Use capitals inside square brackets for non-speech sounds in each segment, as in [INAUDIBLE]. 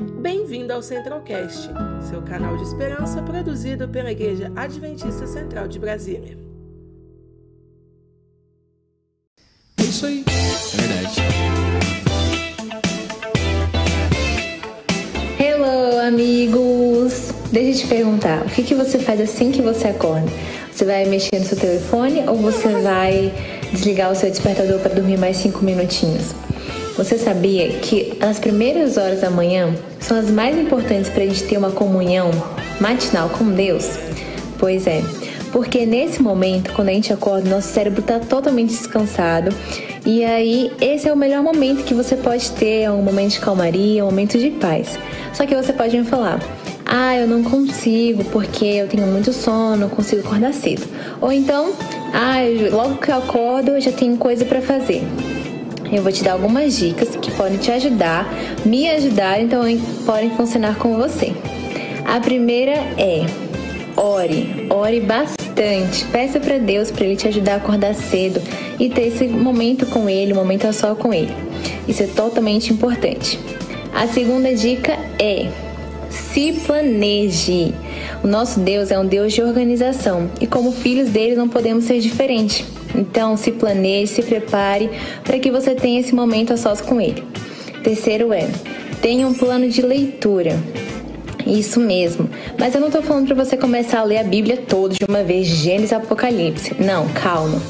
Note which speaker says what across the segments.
Speaker 1: Bem-vindo ao Centralcast, seu canal de esperança produzido pela Igreja Adventista Central de Brasília.
Speaker 2: É isso aí, é verdade.
Speaker 3: Hello, amigos! Deixa eu te perguntar, o que, que você faz assim que você acorda? Você vai mexer no seu telefone ou você vai desligar o seu despertador para dormir mais cinco minutinhos? Você sabia que as primeiras horas da manhã são as mais importantes para a gente ter uma comunhão matinal com Deus? Pois é, porque nesse momento, quando a gente acorda, nosso cérebro está totalmente descansado e aí esse é o melhor momento que você pode ter, é um momento de calmaria, um momento de paz. Só que você pode me falar, ah, eu não consigo porque eu tenho muito sono, não consigo acordar cedo. Ou então, ah, logo que eu acordo eu já tenho coisa para fazer. Eu vou te dar algumas dicas que podem te ajudar, me ajudar, então podem funcionar com você. A primeira é ore, ore bastante. Peça para Deus para ele te ajudar a acordar cedo e ter esse momento com ele, um momento a só com ele. Isso é totalmente importante. A segunda dica é se planeje. O nosso Deus é um Deus de organização e como filhos dele não podemos ser diferente. Então, se planeje, se prepare para que você tenha esse momento a sós com ele. Terceiro é, tenha um plano de leitura. Isso mesmo. Mas eu não estou falando para você começar a ler a Bíblia toda de uma vez, Gênesis Apocalipse. Não, calma.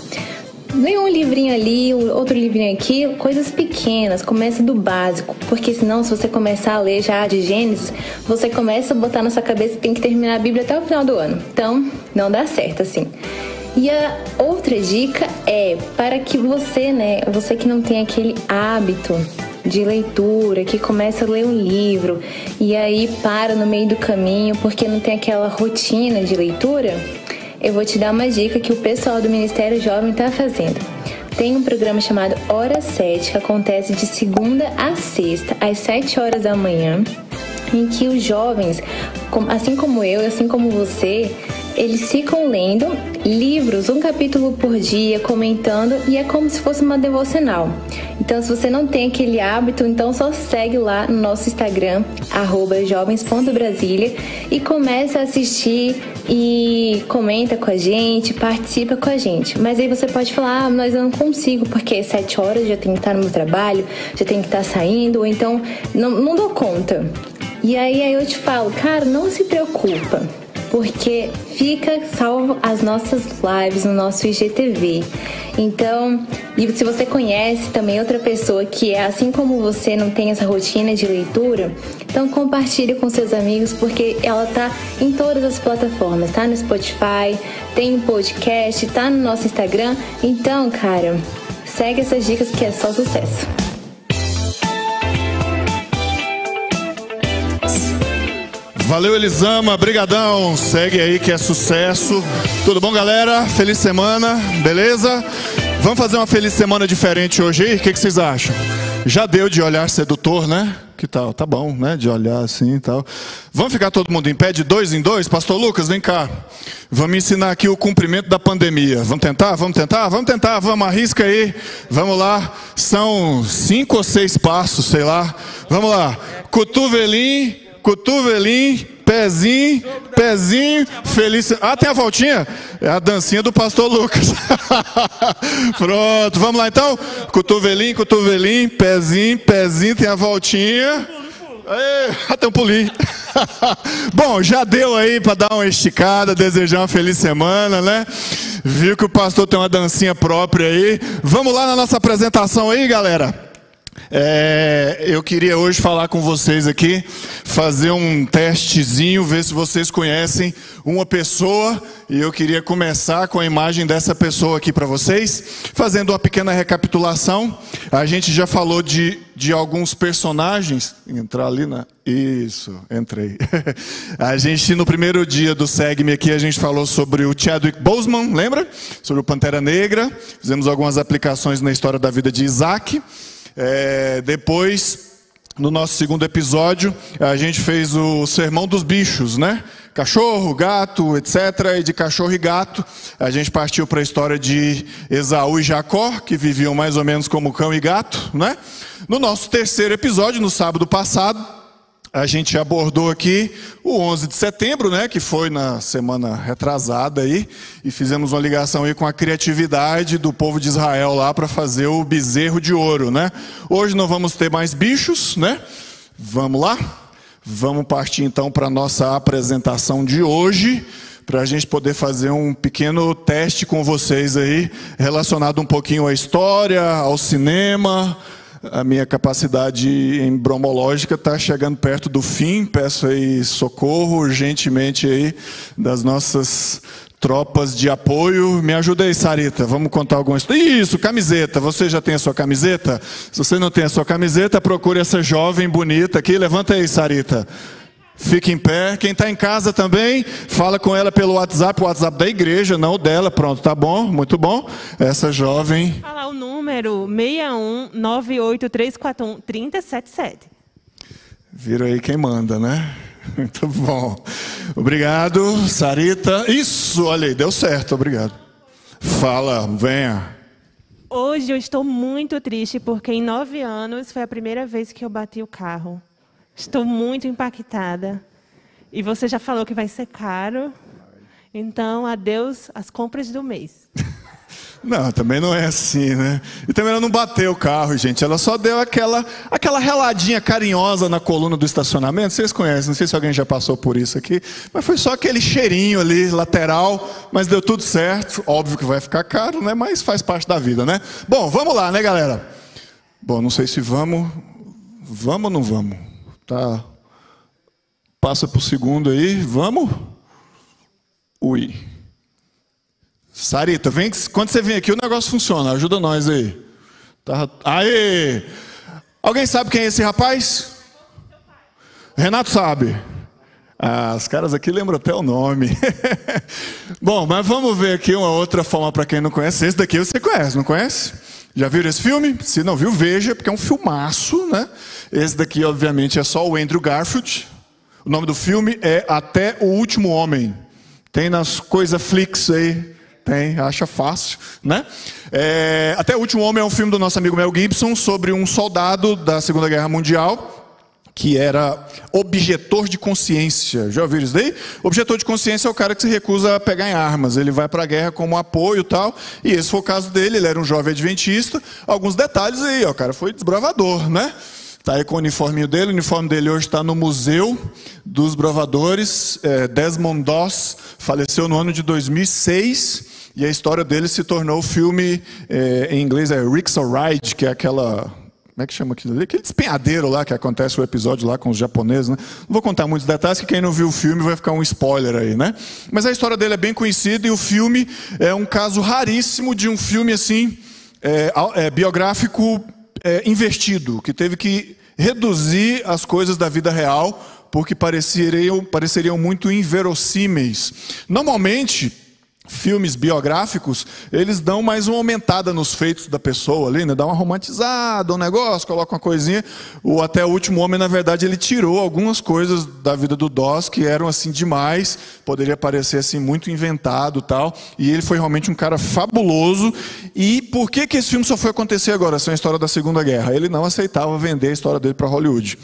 Speaker 3: Lê um livrinho ali, outro livrinho aqui, coisas pequenas, começa do básico, porque senão se você começar a ler já de Gênesis, você começa a botar na sua cabeça que tem que terminar a Bíblia até o final do ano. Então, não dá certo assim. E a outra dica é para que você, né, você que não tem aquele hábito de leitura, que começa a ler um livro e aí para no meio do caminho porque não tem aquela rotina de leitura, eu vou te dar uma dica que o pessoal do Ministério Jovem está fazendo. Tem um programa chamado Hora 7 que acontece de segunda a sexta, às 7 horas da manhã, em que os jovens, assim como eu, assim como você, eles ficam lendo livros, um capítulo por dia, comentando e é como se fosse uma devocional. Então, se você não tem aquele hábito, então só segue lá no nosso Instagram, jovens.brasilia e começa a assistir e comenta com a gente, participa com a gente. Mas aí você pode falar, ah, mas eu não consigo, porque sete horas já tenho que estar no meu trabalho, já tenho que estar saindo, ou então não, não dou conta. E aí, aí eu te falo, cara, não se preocupa porque fica salvo as nossas lives no nosso IGTV. Então, e se você conhece também outra pessoa que é assim como você, não tem essa rotina de leitura, então compartilhe com seus amigos porque ela tá em todas as plataformas, tá no Spotify, tem um podcast, tá no nosso Instagram. Então, cara, segue essas dicas que é só sucesso.
Speaker 4: Valeu, Elisama, brigadão. Segue aí que é sucesso. Tudo bom, galera? Feliz semana, beleza? Vamos fazer uma feliz semana diferente hoje aí? O que, que vocês acham? Já deu de olhar sedutor, né? Que tal? Tá bom, né? De olhar assim e tal. Vamos ficar todo mundo em pé de dois em dois? Pastor Lucas, vem cá. Vamos ensinar aqui o cumprimento da pandemia. Vamos tentar? Vamos tentar? Vamos tentar, vamos, arrisca aí. Vamos lá. São cinco ou seis passos, sei lá. Vamos lá. Cotovelinho cotovelinho, pezinho, pezinho, feliz. Ah, tem a voltinha? É a dancinha do pastor Lucas. [LAUGHS] Pronto, vamos lá então? Cotovelinho, cotovelinho, pezinho, pezinho, tem a voltinha. até um pulinho. [LAUGHS] Bom, já deu aí para dar uma esticada, desejar uma feliz semana, né? Viu que o pastor tem uma dancinha própria aí. Vamos lá na nossa apresentação aí, galera. É, eu queria hoje falar com vocês aqui, fazer um testezinho, ver se vocês conhecem uma pessoa, e eu queria começar com a imagem dessa pessoa aqui para vocês, fazendo uma pequena recapitulação. A gente já falou de, de alguns personagens, entrar ali na. Isso, entrei. [LAUGHS] A gente, no primeiro dia do SEGME aqui, a gente falou sobre o Chadwick Boseman, lembra? Sobre o Pantera Negra, fizemos algumas aplicações na história da vida de Isaac. É, depois, no nosso segundo episódio, a gente fez o sermão dos bichos, né? Cachorro, gato, etc. E de cachorro e gato, a gente partiu para a história de Esaú e Jacó, que viviam mais ou menos como cão e gato, né? No nosso terceiro episódio, no sábado passado, a gente abordou aqui o 11 de setembro, né, que foi na semana retrasada aí, e fizemos uma ligação aí com a criatividade do povo de Israel lá para fazer o bezerro de ouro, né? Hoje não vamos ter mais bichos, né? Vamos lá? Vamos partir então para nossa apresentação de hoje, para a gente poder fazer um pequeno teste com vocês aí, relacionado um pouquinho à história, ao cinema, a minha capacidade embromológica está chegando perto do fim. Peço aí socorro urgentemente aí das nossas tropas de apoio. Me ajuda aí, Sarita. Vamos contar algumas. Isso, camiseta. Você já tem a sua camiseta? Se você não tem a sua camiseta, procure essa jovem bonita aqui. Levanta aí, Sarita. Fique em pé. Quem está em casa também, fala com ela pelo WhatsApp, o WhatsApp da igreja, não o dela. Pronto, tá bom, muito bom. Essa jovem.
Speaker 5: Fala o número 61983413077.
Speaker 4: Vira aí quem manda, né? [LAUGHS] Muito bom. Obrigado, Sarita. Isso, olha aí, deu certo, obrigado. Fala, venha.
Speaker 5: Hoje eu estou muito triste porque em nove anos foi a primeira vez que eu bati o carro. Estou muito impactada. E você já falou que vai ser caro. Então, adeus as compras do mês. [LAUGHS]
Speaker 4: Não, também não é assim, né? E também ela não bateu o carro, gente. Ela só deu aquela, aquela reladinha carinhosa na coluna do estacionamento. Vocês conhecem, não sei se alguém já passou por isso aqui. Mas foi só aquele cheirinho ali, lateral. Mas deu tudo certo. Óbvio que vai ficar caro, né? Mas faz parte da vida, né? Bom, vamos lá, né, galera? Bom, não sei se vamos. Vamos ou não vamos? Tá. Passa para o segundo aí. Vamos? Ui. Sarita, vem, quando você vem aqui o negócio funciona, ajuda nós aí. Tá, aê! Alguém sabe quem é esse rapaz? Renato sabe. Ah, os caras aqui lembram até o nome. [LAUGHS] Bom, mas vamos ver aqui uma outra forma para quem não conhece. Esse daqui você conhece, não conhece? Já viram esse filme? Se não viu, veja, porque é um filmaço, né? Esse daqui, obviamente, é só o Andrew Garfield. O nome do filme é Até o Último Homem. Tem nas coisas Flix aí. Tem, acha fácil, né? É, Até o Último Homem é um filme do nosso amigo Mel Gibson sobre um soldado da Segunda Guerra Mundial que era objetor de consciência. Já ouviram isso daí? Objetor de consciência é o cara que se recusa a pegar em armas. Ele vai para a guerra como apoio e tal. E esse foi o caso dele. Ele era um jovem adventista. Alguns detalhes aí, ó, o cara foi desbravador, né? Está aí com o uniforme dele. O uniforme dele hoje está no Museu dos Bravadores. É, Desmond Doss faleceu no ano de 2006. E a história dele se tornou o filme, é, em inglês é Rick's Ride, que é aquela como é que chama aquilo ali? Aquele despenhadeiro lá que acontece o episódio lá com os japoneses, né? Não vou contar muitos detalhes, que quem não viu o filme vai ficar um spoiler aí, né? Mas a história dele é bem conhecida e o filme é um caso raríssimo de um filme assim, é, é, biográfico é, investido, que teve que reduzir as coisas da vida real porque pareceriam, pareceriam muito inverossímeis. Normalmente, filmes biográficos, eles dão mais uma aumentada nos feitos da pessoa ali, né? Dá uma romantizada, um negócio, coloca uma coisinha. O Até o Último Homem, na verdade, ele tirou algumas coisas da vida do Doss que eram assim demais, poderia parecer assim muito inventado tal. E ele foi realmente um cara fabuloso. E por que, que esse filme só foi acontecer agora? Essa é a história da Segunda Guerra. Ele não aceitava vender a história dele para Hollywood.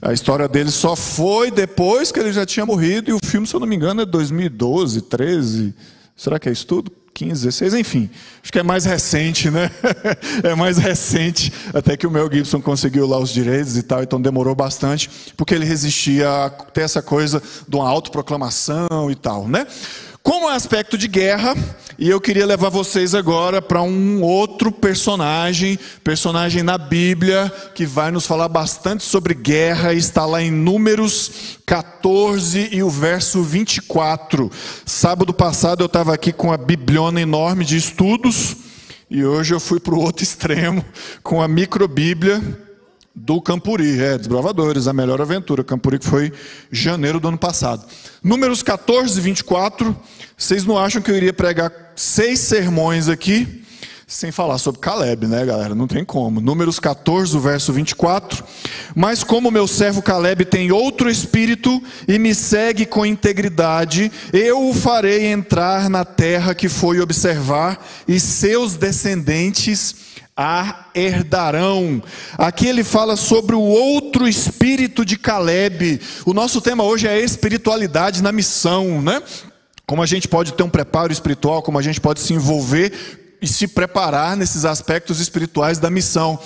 Speaker 4: A história dele só foi depois que ele já tinha morrido, e o filme, se eu não me engano, é 2012, 13. Será que é isso tudo? 15, 16, enfim. Acho que é mais recente, né? [LAUGHS] é mais recente, até que o Mel Gibson conseguiu lá os direitos e tal, então demorou bastante, porque ele resistia a ter essa coisa de uma autoproclamação e tal, né? Como é aspecto de guerra, e eu queria levar vocês agora para um outro personagem, personagem na Bíblia, que vai nos falar bastante sobre guerra, está lá em Números 14 e o verso 24. Sábado passado eu estava aqui com a bibliona enorme de estudos, e hoje eu fui para o outro [LAUGHS] extremo, com a microbíblia do Campuri, é, Desbravadores, a melhor aventura. Campuri que foi janeiro do ano passado. Números 14 e 24. Vocês não acham que eu iria pregar seis sermões aqui, sem falar sobre Caleb, né, galera? Não tem como. Números 14, o verso 24. Mas como meu servo Caleb tem outro espírito e me segue com integridade, eu o farei entrar na terra que foi observar, e seus descendentes a herdarão. Aqui ele fala sobre o outro espírito de Caleb. O nosso tema hoje é espiritualidade na missão, né? Como a gente pode ter um preparo espiritual, como a gente pode se envolver e se preparar nesses aspectos espirituais da missão.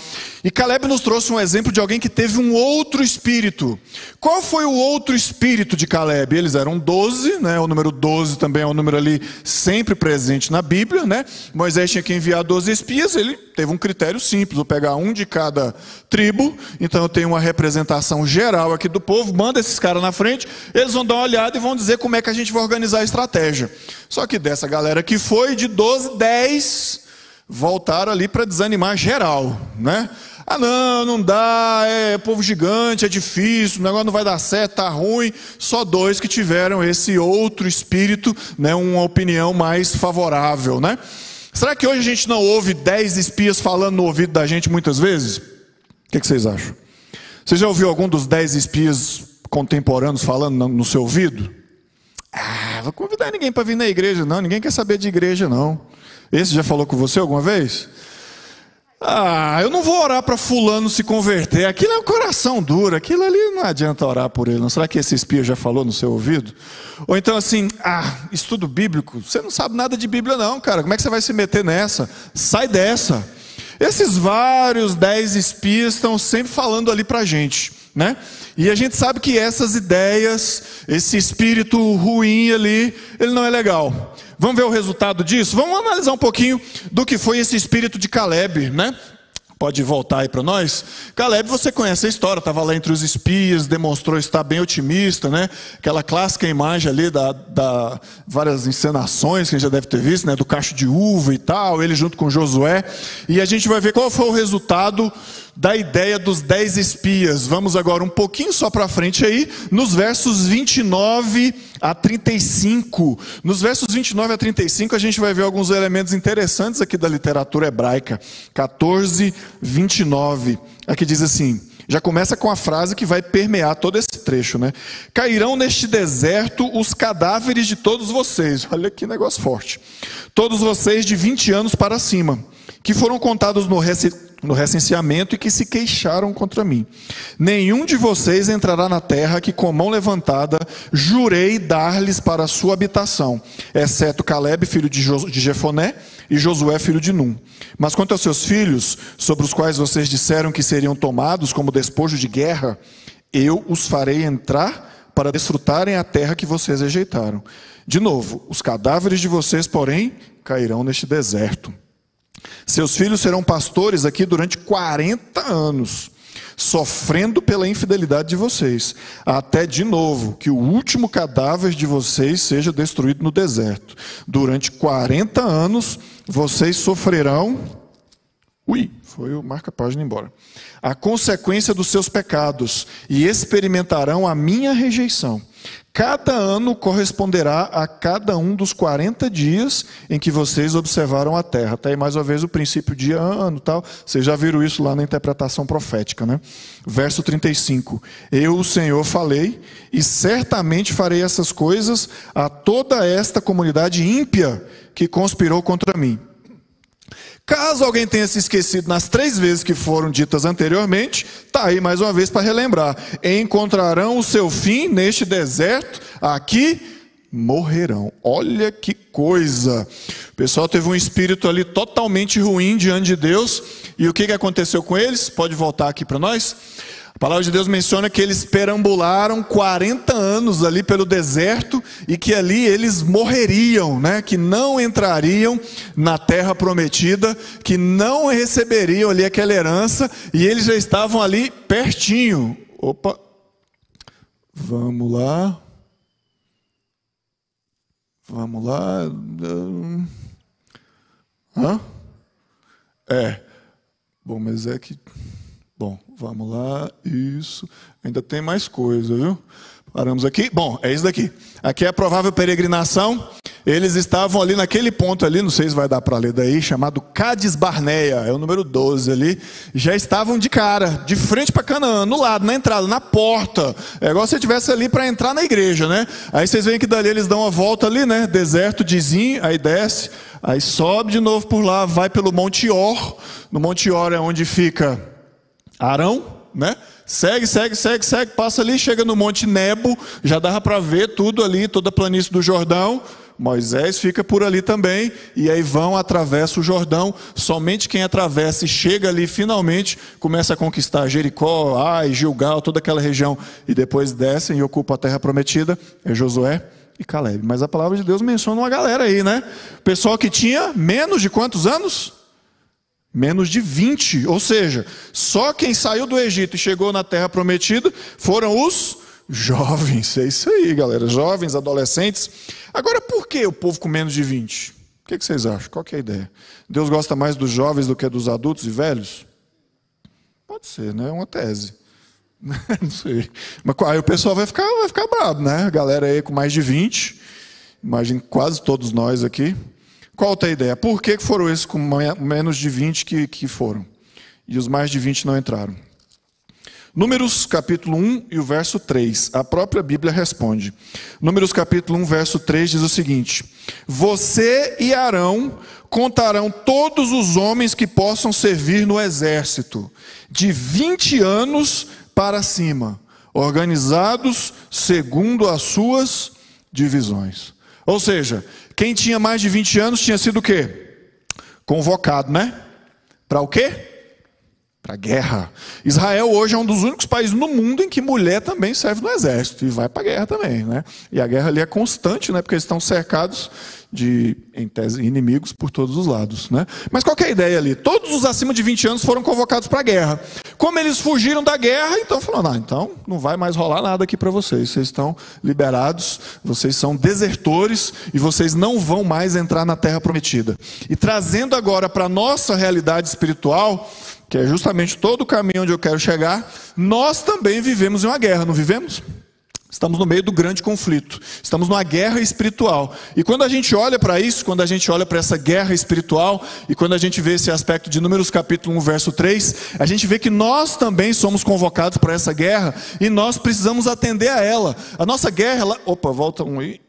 Speaker 4: E Caleb nos trouxe um exemplo de alguém que teve um outro espírito. Qual foi o outro espírito de Caleb? Eles eram 12, né? O número 12 também é um número ali sempre presente na Bíblia, né? Moisés tinha que enviar 12 espias, ele teve um critério simples, vou pegar um de cada tribo, então eu tenho uma representação geral aqui do povo, manda esses caras na frente, eles vão dar uma olhada e vão dizer como é que a gente vai organizar a estratégia. Só que dessa galera que foi, de 12, 10 voltaram ali para desanimar geral, né? Ah, não, não dá, é povo gigante, é difícil, o negócio não vai dar certo, tá ruim. Só dois que tiveram esse outro espírito, né, uma opinião mais favorável, né? Será que hoje a gente não ouve dez espias falando no ouvido da gente muitas vezes? O que, que vocês acham? Você já ouviu algum dos dez espias contemporâneos falando no seu ouvido? Ah, vou convidar ninguém para vir na igreja, não. Ninguém quer saber de igreja, não. Esse já falou com você alguma vez? Ah, eu não vou orar para fulano se converter. Aquilo é um coração duro. Aquilo ali não adianta orar por ele. Não será que esse espia já falou no seu ouvido? Ou então assim, ah, estudo bíblico. Você não sabe nada de Bíblia não, cara. Como é que você vai se meter nessa? Sai dessa. Esses vários dez espias estão sempre falando ali para gente, né? E a gente sabe que essas ideias, esse espírito ruim ali, ele não é legal. Vamos ver o resultado disso? Vamos analisar um pouquinho do que foi esse espírito de Caleb, né? Pode voltar aí para nós. Caleb, você conhece a história, estava lá entre os espias, demonstrou estar bem otimista, né? Aquela clássica imagem ali da, da várias encenações que a gente já deve ter visto, né? Do cacho de uva e tal, ele junto com Josué. E a gente vai ver qual foi o resultado da ideia dos dez espias. Vamos agora um pouquinho só para frente aí, nos versos 29 a 35. Nos versos 29 a 35, a gente vai ver alguns elementos interessantes aqui da literatura hebraica. 14, 29. Aqui diz assim. Já começa com a frase que vai permear todo esse trecho, né? Cairão neste deserto os cadáveres de todos vocês. Olha que negócio forte. Todos vocês de 20 anos para cima, que foram contados no no recenseamento e que se queixaram contra mim. Nenhum de vocês entrará na terra que com mão levantada jurei dar-lhes para sua habitação, exceto Caleb, filho de Jefoné, e Josué, filho de Num. Mas quanto aos seus filhos, sobre os quais vocês disseram que seriam tomados como despojo de guerra, eu os farei entrar para desfrutarem a terra que vocês rejeitaram. De novo, os cadáveres de vocês, porém, cairão neste deserto. Seus filhos serão pastores aqui durante 40 anos, sofrendo pela infidelidade de vocês, até de novo que o último cadáver de vocês seja destruído no deserto. Durante 40 anos vocês sofrerão. Ui, foi o marca-página embora. A consequência dos seus pecados e experimentarão a minha rejeição. Cada ano corresponderá a cada um dos 40 dias em que vocês observaram a terra. Está aí mais uma vez o princípio de ano tal. Vocês já viram isso lá na interpretação profética, né? Verso 35. Eu, o Senhor, falei, e certamente farei essas coisas a toda esta comunidade ímpia que conspirou contra mim. Caso alguém tenha se esquecido nas três vezes que foram ditas anteriormente, está aí mais uma vez para relembrar. Encontrarão o seu fim neste deserto, aqui morrerão. Olha que coisa. O pessoal teve um espírito ali totalmente ruim diante de Deus. E o que aconteceu com eles? Pode voltar aqui para nós? A palavra de Deus menciona que eles perambularam 40 anos ali pelo deserto e que ali eles morreriam, né? que não entrariam na terra prometida, que não receberiam ali aquela herança e eles já estavam ali pertinho. Opa, vamos lá. Vamos lá. Hã? É. Bom, mas é que. Bom, vamos lá, isso. Ainda tem mais coisa, viu? Paramos aqui. Bom, é isso daqui. Aqui é a provável peregrinação. Eles estavam ali naquele ponto ali, não sei se vai dar para ler daí, chamado Cades Barneia, é o número 12 ali. Já estavam de cara, de frente para Canaã, no lado, na entrada, na porta. É igual se estivesse ali para entrar na igreja, né? Aí vocês veem que dali eles dão uma volta ali, né? Deserto de Zim, aí desce, aí sobe de novo por lá, vai pelo Monte Or. No Monte Or é onde fica Arão, né? Segue, segue, segue, segue, passa ali, chega no Monte Nebo, já dava para ver tudo ali, toda a planície do Jordão. Moisés fica por ali também, e aí vão, atravessa o Jordão. Somente quem atravessa e chega ali finalmente começa a conquistar Jericó, Ai, Gilgal, toda aquela região, e depois descem e ocupam a terra prometida. É Josué e Caleb. Mas a palavra de Deus menciona uma galera aí, né? Pessoal que tinha menos de quantos anos? Menos de 20. Ou seja, só quem saiu do Egito e chegou na terra prometida foram os Jovens, é isso aí, galera. Jovens, adolescentes. Agora, por que o povo com menos de 20? O que, vocês acham? Qual é a ideia? Deus gosta mais dos jovens do que dos adultos e velhos? Pode ser, né? É uma tese. [LAUGHS] Não sei. Mas aí o pessoal vai ficar, vai ficar bravo, né? A galera aí com mais de 20. Imagino quase todos nós aqui. Qual a ideia? Por que foram esses com menos de 20 que, que foram? E os mais de 20 não entraram? Números capítulo 1 e o verso 3. A própria Bíblia responde. Números capítulo 1, verso 3 diz o seguinte: Você e Arão contarão todos os homens que possam servir no exército, de 20 anos para cima, organizados segundo as suas divisões. Ou seja, quem tinha mais de 20 anos tinha sido o quê? Convocado, né? Para o quê? para a guerra. Israel hoje é um dos únicos países no mundo em que mulher também serve no exército e vai para a guerra também, né? E a guerra ali é constante, né? Porque eles estão cercados de em tese, inimigos por todos os lados, né? Mas qual é a ideia ali? Todos os acima de 20 anos foram convocados para a guerra. Como eles fugiram da guerra, então falando, ah, então não vai mais rolar nada aqui para vocês. Vocês estão liberados, vocês são desertores e vocês não vão mais entrar na terra prometida. E trazendo agora para nossa realidade espiritual, que é justamente todo o caminho onde eu quero chegar, nós também vivemos em uma guerra, não vivemos? Estamos no meio do grande conflito. Estamos numa guerra espiritual. E quando a gente olha para isso, quando a gente olha para essa guerra espiritual, e quando a gente vê esse aspecto de Números capítulo 1, verso 3, a gente vê que nós também somos convocados para essa guerra e nós precisamos atender a ela. A nossa guerra, ela... opa, volta um aí.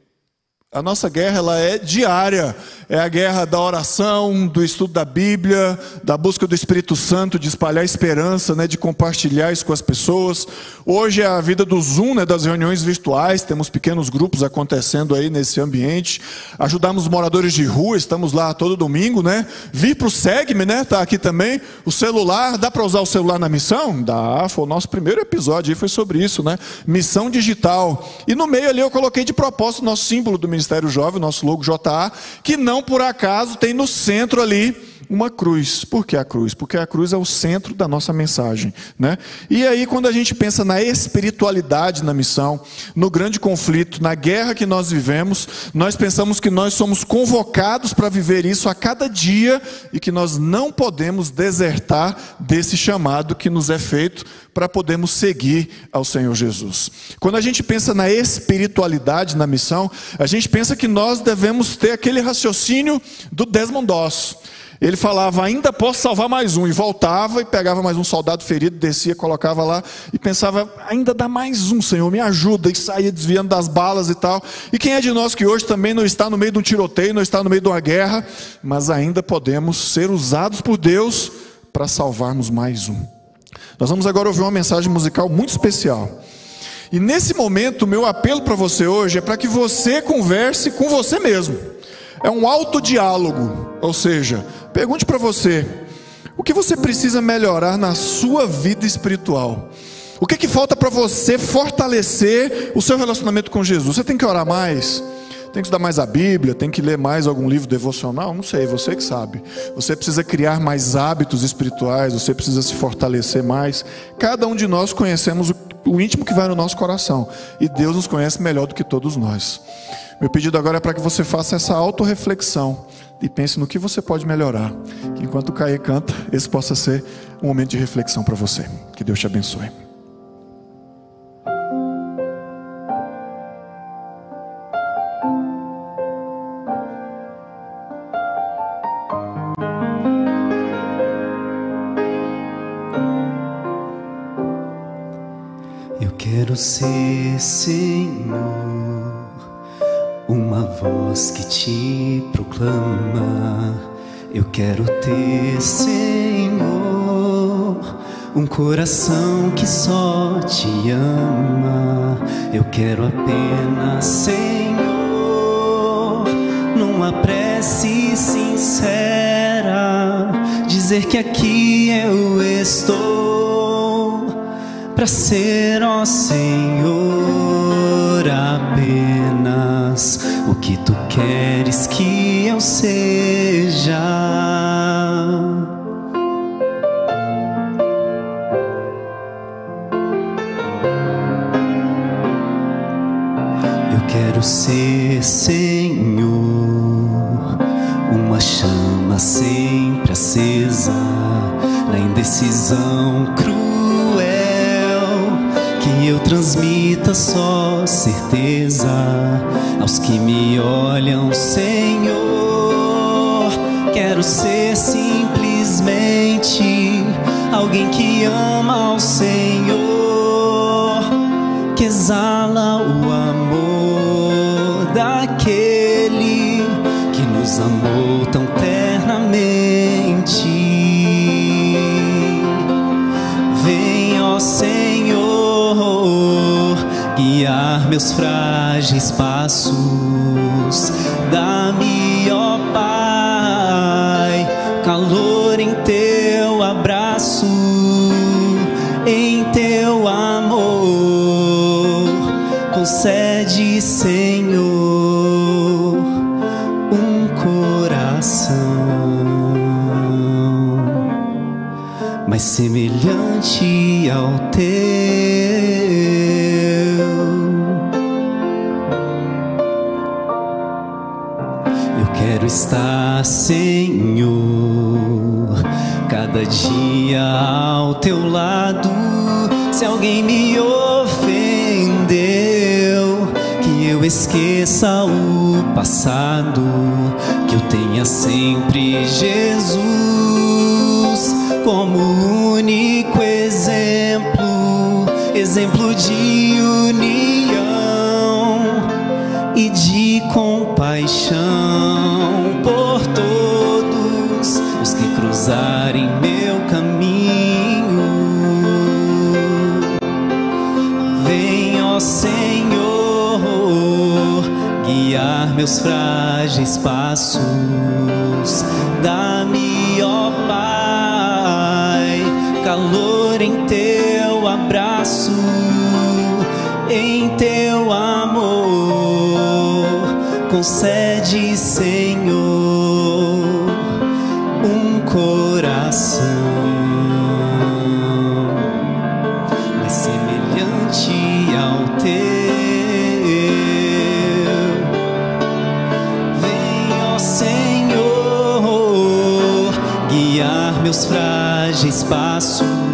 Speaker 4: A nossa guerra ela é diária. É a guerra da oração, do estudo da Bíblia, da busca do Espírito Santo, de espalhar esperança, né, de compartilhar isso com as pessoas. Hoje é a vida do Zoom, né, das reuniões virtuais, temos pequenos grupos acontecendo aí nesse ambiente. Ajudamos moradores de rua, estamos lá todo domingo, né? Vir para o Segme, né? Tá aqui também. O celular, dá para usar o celular na missão? Dá. Foi o nosso primeiro episódio aí foi sobre isso, né? Missão digital. E no meio ali eu coloquei de propósito o nosso símbolo do Ministério Jovem, nosso logo JA, que não por acaso tem no centro ali uma cruz. Por que a cruz? Porque a cruz é o centro da nossa mensagem. Né? E aí, quando a gente pensa na espiritualidade na missão, no grande conflito, na guerra que nós vivemos, nós pensamos que nós somos convocados para viver isso a cada dia e que nós não podemos desertar desse chamado que nos é feito para podermos seguir ao Senhor Jesus. Quando a gente pensa na espiritualidade na missão, a gente pensa que nós devemos ter aquele raciocínio do Desmond Doss. Ele falava, ainda posso salvar mais um, e voltava e pegava mais um soldado ferido, descia, colocava lá e pensava, ainda dá mais um, Senhor, me ajuda, e saía desviando das balas e tal. E quem é de nós que hoje também não está no meio de um tiroteio, não está no meio de uma guerra, mas ainda podemos ser usados por Deus para salvarmos mais um? Nós vamos agora ouvir uma mensagem musical muito especial. E nesse momento, meu apelo para você hoje é para que você converse com você mesmo. É um autodiálogo, ou seja, pergunte para você: o que você precisa melhorar na sua vida espiritual? O que, que falta para você fortalecer o seu relacionamento com Jesus? Você tem que orar mais? Tem que estudar mais a Bíblia, tem que ler mais algum livro devocional, não sei, você que sabe. Você precisa criar mais hábitos espirituais, você precisa se fortalecer mais. Cada um de nós conhecemos o, o íntimo que vai no nosso coração, e Deus nos conhece melhor do que todos nós. Meu pedido agora é para que você faça essa autorreflexão e pense no que você pode melhorar. Que enquanto o Caê canta, esse possa ser um momento de reflexão para você. Que Deus te abençoe.
Speaker 6: Quero ser, Senhor, uma voz que te proclama. Eu quero ter, Senhor, um coração que só te ama. Eu quero apenas, Senhor, numa prece sincera, dizer que aqui eu estou para ser, ó Senhor, apenas o que tu queres que eu seja. Eu quero ser, Senhor, uma chama sempre acesa na indecisão transmita só certeza aos que me olham, Senhor. Quero ser simplesmente alguém que ama ao Senhor que exala o amor daquele que nos amou tão ternamente. Vem, ó Senhor, guiar meus frágeis passos. Teu lado. Se alguém me ofendeu, que eu esqueça o passado, que eu tenha sempre Jesus como único exemplo, exemplo de união e de compaixão meus frágeis passos. Dá-me, ó Pai, calor em teu abraço, em teu amor. Concede, meus frágeis passos.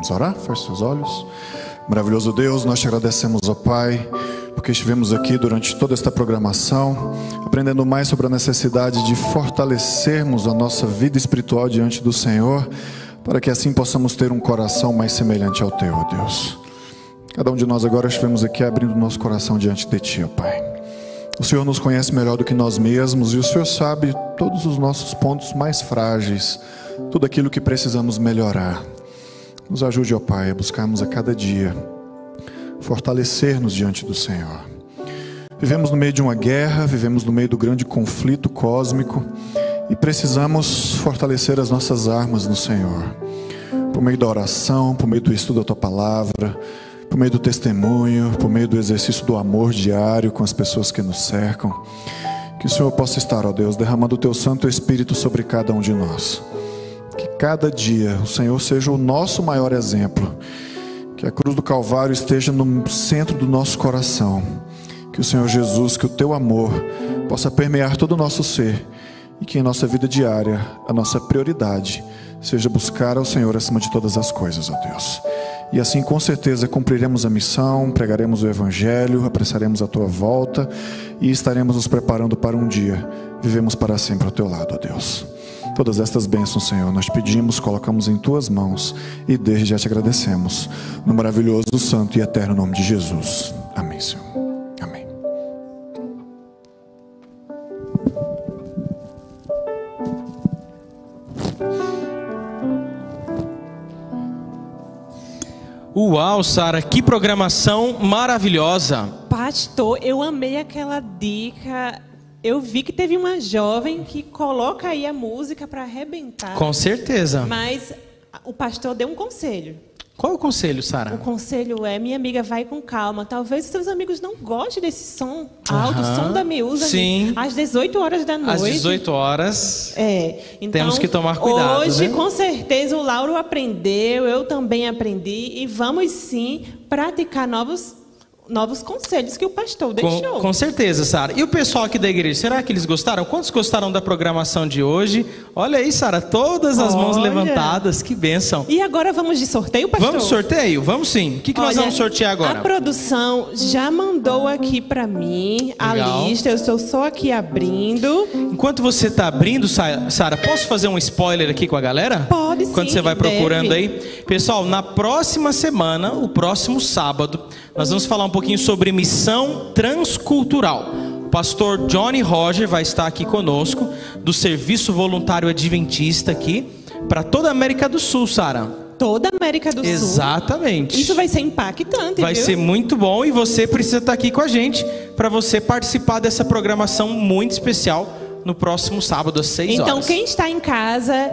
Speaker 4: Vamos orar? Feche seus olhos. Maravilhoso Deus, nós te agradecemos, ó Pai, porque estivemos aqui durante toda esta programação, aprendendo mais sobre a necessidade de fortalecermos a nossa vida espiritual diante do Senhor, para que assim possamos ter um coração mais semelhante ao teu, ó Deus. Cada um de nós agora estivemos aqui abrindo nosso coração diante de Ti, ó Pai. O Senhor nos conhece melhor do que nós mesmos e o Senhor sabe todos os nossos pontos mais frágeis, tudo aquilo que precisamos melhorar. Nos ajude, ó Pai, a buscarmos a cada dia fortalecer-nos diante do Senhor. Vivemos no meio de uma guerra, vivemos no meio do grande conflito cósmico e precisamos fortalecer as nossas armas no Senhor, por meio da oração, por meio do estudo da tua palavra, por meio do testemunho, por meio do exercício do amor diário com as pessoas que nos cercam. Que o Senhor possa estar, ó Deus, derramando o teu Santo Espírito sobre cada um de nós. Cada dia o Senhor seja o nosso maior exemplo. Que a cruz do Calvário esteja no centro do nosso coração. Que o Senhor Jesus, que o teu amor possa permear todo o nosso ser e que em nossa vida diária a nossa prioridade seja buscar ao Senhor acima de todas as coisas, ó Deus. E assim, com certeza, cumpriremos a missão, pregaremos o Evangelho, apressaremos a tua volta e estaremos nos preparando para um dia. Vivemos para sempre ao teu lado, ó Deus. Todas estas bênçãos, Senhor, nós pedimos, colocamos em tuas mãos e desde já te agradecemos. No maravilhoso, santo e eterno nome de Jesus. Amém, Senhor. Amém.
Speaker 7: Uau, Sara, que programação maravilhosa.
Speaker 5: Pastor, eu amei aquela dica. Eu vi que teve uma jovem que coloca aí a música para arrebentar.
Speaker 7: Com certeza.
Speaker 5: Mas o pastor deu um conselho.
Speaker 7: Qual é o conselho,
Speaker 5: O
Speaker 7: Sara?
Speaker 5: conselho é, minha amiga, vai com calma. Talvez os seus amigos não gostem desse som alto,
Speaker 7: Aham.
Speaker 5: som da miúda.
Speaker 7: Sim.
Speaker 5: Às 18 horas da noite.
Speaker 7: Às 18 horas.
Speaker 5: É, então,
Speaker 7: Temos que tomar cuidado,
Speaker 5: Hoje,
Speaker 7: né?
Speaker 5: com certeza, o Lauro aprendeu, eu também aprendi, e vamos sim praticar novos, novos conselhos que o pastor deixou.
Speaker 7: Com, com certeza, Sara. E o pessoal aqui da igreja, será que eles gostaram? Quantos gostaram da programação de hoje? Olha aí, Sara, todas as mãos
Speaker 5: Olha.
Speaker 7: levantadas. Que bênção.
Speaker 5: E agora vamos de sorteio, pastor?
Speaker 7: Vamos sorteio? Vamos sim. O que, que nós
Speaker 5: Olha,
Speaker 7: vamos sortear
Speaker 5: A
Speaker 7: agora?
Speaker 5: produção já mandou aqui para mim a
Speaker 7: Legal.
Speaker 5: lista, eu estou só aqui abrindo.
Speaker 7: Enquanto você está abrindo, Sa- Sara, posso fazer um spoiler aqui com a galera?
Speaker 5: Pode sim,
Speaker 7: Quando você vai procurando
Speaker 5: deve.
Speaker 7: aí. Pessoal, na próxima semana, o próximo sábado, nós vamos falar um pouquinho sobre missão transcultural. O pastor Johnny Roger vai estar aqui conosco, do Serviço Voluntário Adventista aqui, para toda a América do Sul, Sara.
Speaker 5: Toda a América do Sul.
Speaker 7: Exatamente.
Speaker 5: Isso vai ser impactante,
Speaker 7: Vai
Speaker 5: viu?
Speaker 7: ser muito bom e você precisa estar aqui com a gente para você participar dessa programação muito especial no próximo sábado às 6 horas.
Speaker 5: Então, quem está em casa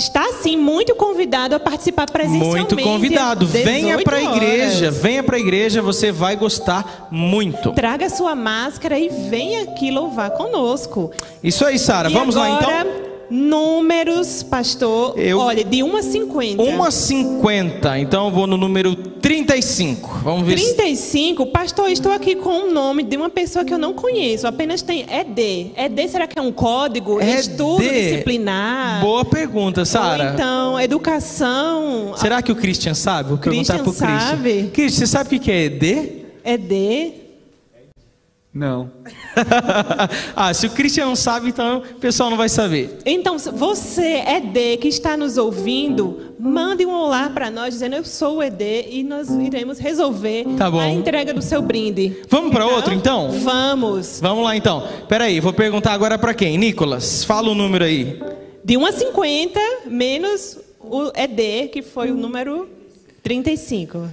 Speaker 5: está sim muito convidado a participar presencialmente.
Speaker 7: Muito convidado. Venha
Speaker 5: 18
Speaker 7: para a igreja,
Speaker 5: horas.
Speaker 7: venha para a igreja, você vai gostar muito.
Speaker 5: Traga sua máscara e venha aqui louvar conosco.
Speaker 7: Isso aí, Sara. Vamos lá
Speaker 5: agora,
Speaker 7: então.
Speaker 5: Números, pastor.
Speaker 7: Eu-
Speaker 5: Olha, de 1 a 50.
Speaker 7: 1 a 50. Então eu vou no número 35. Vamos ver se
Speaker 5: 35, pastor, estou aqui com o nome de uma pessoa que eu não conheço, apenas tem ED. ED será que é um código?
Speaker 7: É
Speaker 5: Estudo disciplinar?
Speaker 7: Boa pergunta, Sara.
Speaker 5: então, educação.
Speaker 7: Será que o Christian sabe? Vou perguntar
Speaker 5: Christian
Speaker 7: pro Christian.
Speaker 5: sabe.
Speaker 7: Christian, você sabe o que que é ED?
Speaker 5: ED.
Speaker 2: Não. [LAUGHS]
Speaker 7: ah, se o Christian não sabe, então o pessoal não vai saber.
Speaker 5: Então, se você, ED, que está nos ouvindo, mande um olá para nós dizendo eu sou o ED e nós iremos resolver
Speaker 7: Tá bom.
Speaker 5: a entrega do seu brinde.
Speaker 7: Vamos para outro, então?
Speaker 5: Vamos.
Speaker 7: Vamos lá então. Peraí, vou perguntar agora para quem? Nicolas, fala o número aí.
Speaker 5: De 1 a 50, menos o ED, que foi o número 35.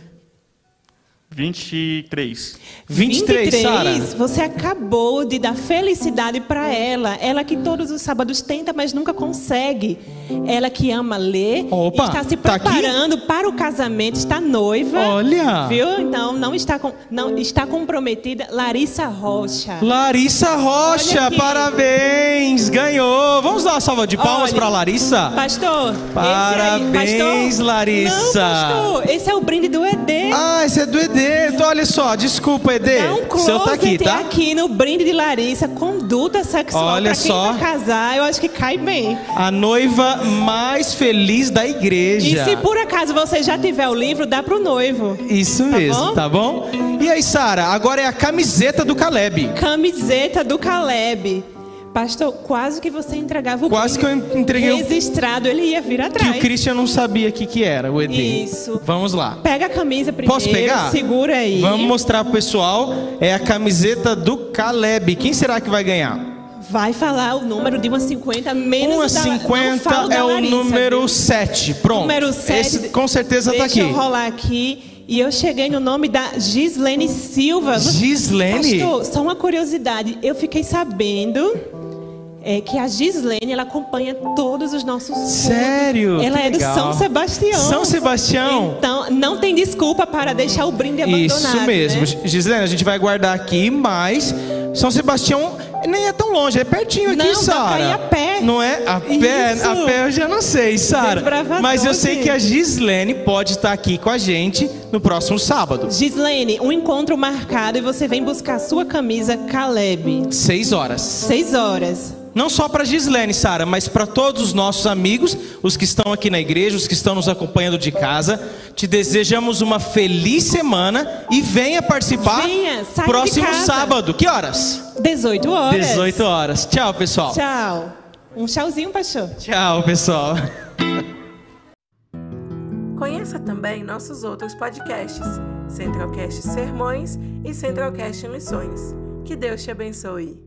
Speaker 8: 23.
Speaker 7: 23, Sara.
Speaker 5: você acabou de dar felicidade para ela. Ela que todos os sábados tenta, mas nunca consegue. Ela que ama ler,
Speaker 7: Opa,
Speaker 5: está se
Speaker 7: tá
Speaker 5: preparando para o casamento, está noiva.
Speaker 7: Olha.
Speaker 5: Viu? Então não está com, não está comprometida. Larissa Rocha.
Speaker 7: Larissa Rocha, parabéns, ganhou. Vamos dar uma salva de palmas para Larissa?
Speaker 5: Pastor, esse aí-
Speaker 7: Parabéns,
Speaker 5: pastor,
Speaker 7: Larissa.
Speaker 5: Não, pastor, esse é o brinde do ED.
Speaker 7: Ah, esse é do ED. Então, olha só, desculpa, ED.
Speaker 5: Dá um
Speaker 7: seu tá aqui, tá?
Speaker 5: aqui no brinde de Larissa, conduta sexual
Speaker 7: Olha
Speaker 5: pra quem
Speaker 7: só.
Speaker 5: vai casar, eu acho que cai bem.
Speaker 7: A noiva mais feliz da igreja.
Speaker 5: E se por acaso você já tiver o livro, dá pro noivo.
Speaker 7: Isso mesmo,
Speaker 5: bom?
Speaker 7: tá bom? E aí, Sara, agora é a camiseta do Caleb.
Speaker 5: Camiseta do Caleb. Pastor, quase que você entregava o
Speaker 7: Quase que eu entreguei o-
Speaker 5: registrado, ele ia vir
Speaker 7: Que
Speaker 5: atrás.
Speaker 7: o Christian não sabia o que, que era, o ED.
Speaker 5: Isso.
Speaker 7: Vamos lá.
Speaker 5: Pega a camisa primeiro,
Speaker 7: Posso pegar?
Speaker 5: segura aí.
Speaker 7: Vamos mostrar pro pessoal. É a camiseta do Caleb. Quem será que vai ganhar?
Speaker 5: Vai falar o número de uma 50 menos
Speaker 7: 1 a
Speaker 5: o da, não
Speaker 7: 50
Speaker 5: fala da
Speaker 7: é o
Speaker 5: Larissa,
Speaker 7: número
Speaker 5: viu?
Speaker 7: 7. Pronto.
Speaker 5: Número 7.
Speaker 7: Esse com certeza tá
Speaker 5: Deixa
Speaker 7: aqui.
Speaker 5: eu rolar aqui. E eu cheguei no nome da Gislene Silva.
Speaker 7: Gislene?
Speaker 5: Pastor, só uma curiosidade. Eu fiquei sabendo. É que a Gislene ela acompanha todos os nossos cultos.
Speaker 7: Sério?
Speaker 5: Ela é do
Speaker 7: legal.
Speaker 5: São Sebastião.
Speaker 7: São Sebastião?
Speaker 5: Então, não tem desculpa para deixar o brinde abandonado.
Speaker 7: Isso mesmo.
Speaker 5: né?
Speaker 7: Gislene, a gente vai guardar aqui, mas São Sebastião nem é tão longe, é pertinho aqui,
Speaker 5: Não, dá
Speaker 7: Sara.
Speaker 5: a pé.
Speaker 7: Não é? A pé,
Speaker 5: Isso.
Speaker 7: a pé eu já não sei, Sara. Mas eu sei que a Gislene pode estar aqui com a gente no próximo sábado.
Speaker 5: Gislene, um encontro marcado e você vem buscar a sua camisa Caleb.
Speaker 7: Seis horas.
Speaker 5: Seis horas.
Speaker 7: Não só para Gislene, Sara, mas para todos os nossos amigos, os que estão aqui na igreja, os que estão nos acompanhando de casa. Te desejamos uma feliz semana e venha participar
Speaker 5: Venha, saia de
Speaker 7: próximo sábado. Que horas?
Speaker 5: 18 horas.
Speaker 7: 18 horas. Tchau, pessoal.
Speaker 5: Tchau. Um tchauzinho, pastor.
Speaker 7: Tchau, pessoal.
Speaker 1: Conheça também nossos outros podcasts, Centralcast Sermões e Centralcast Missões. Que Deus te abençoe.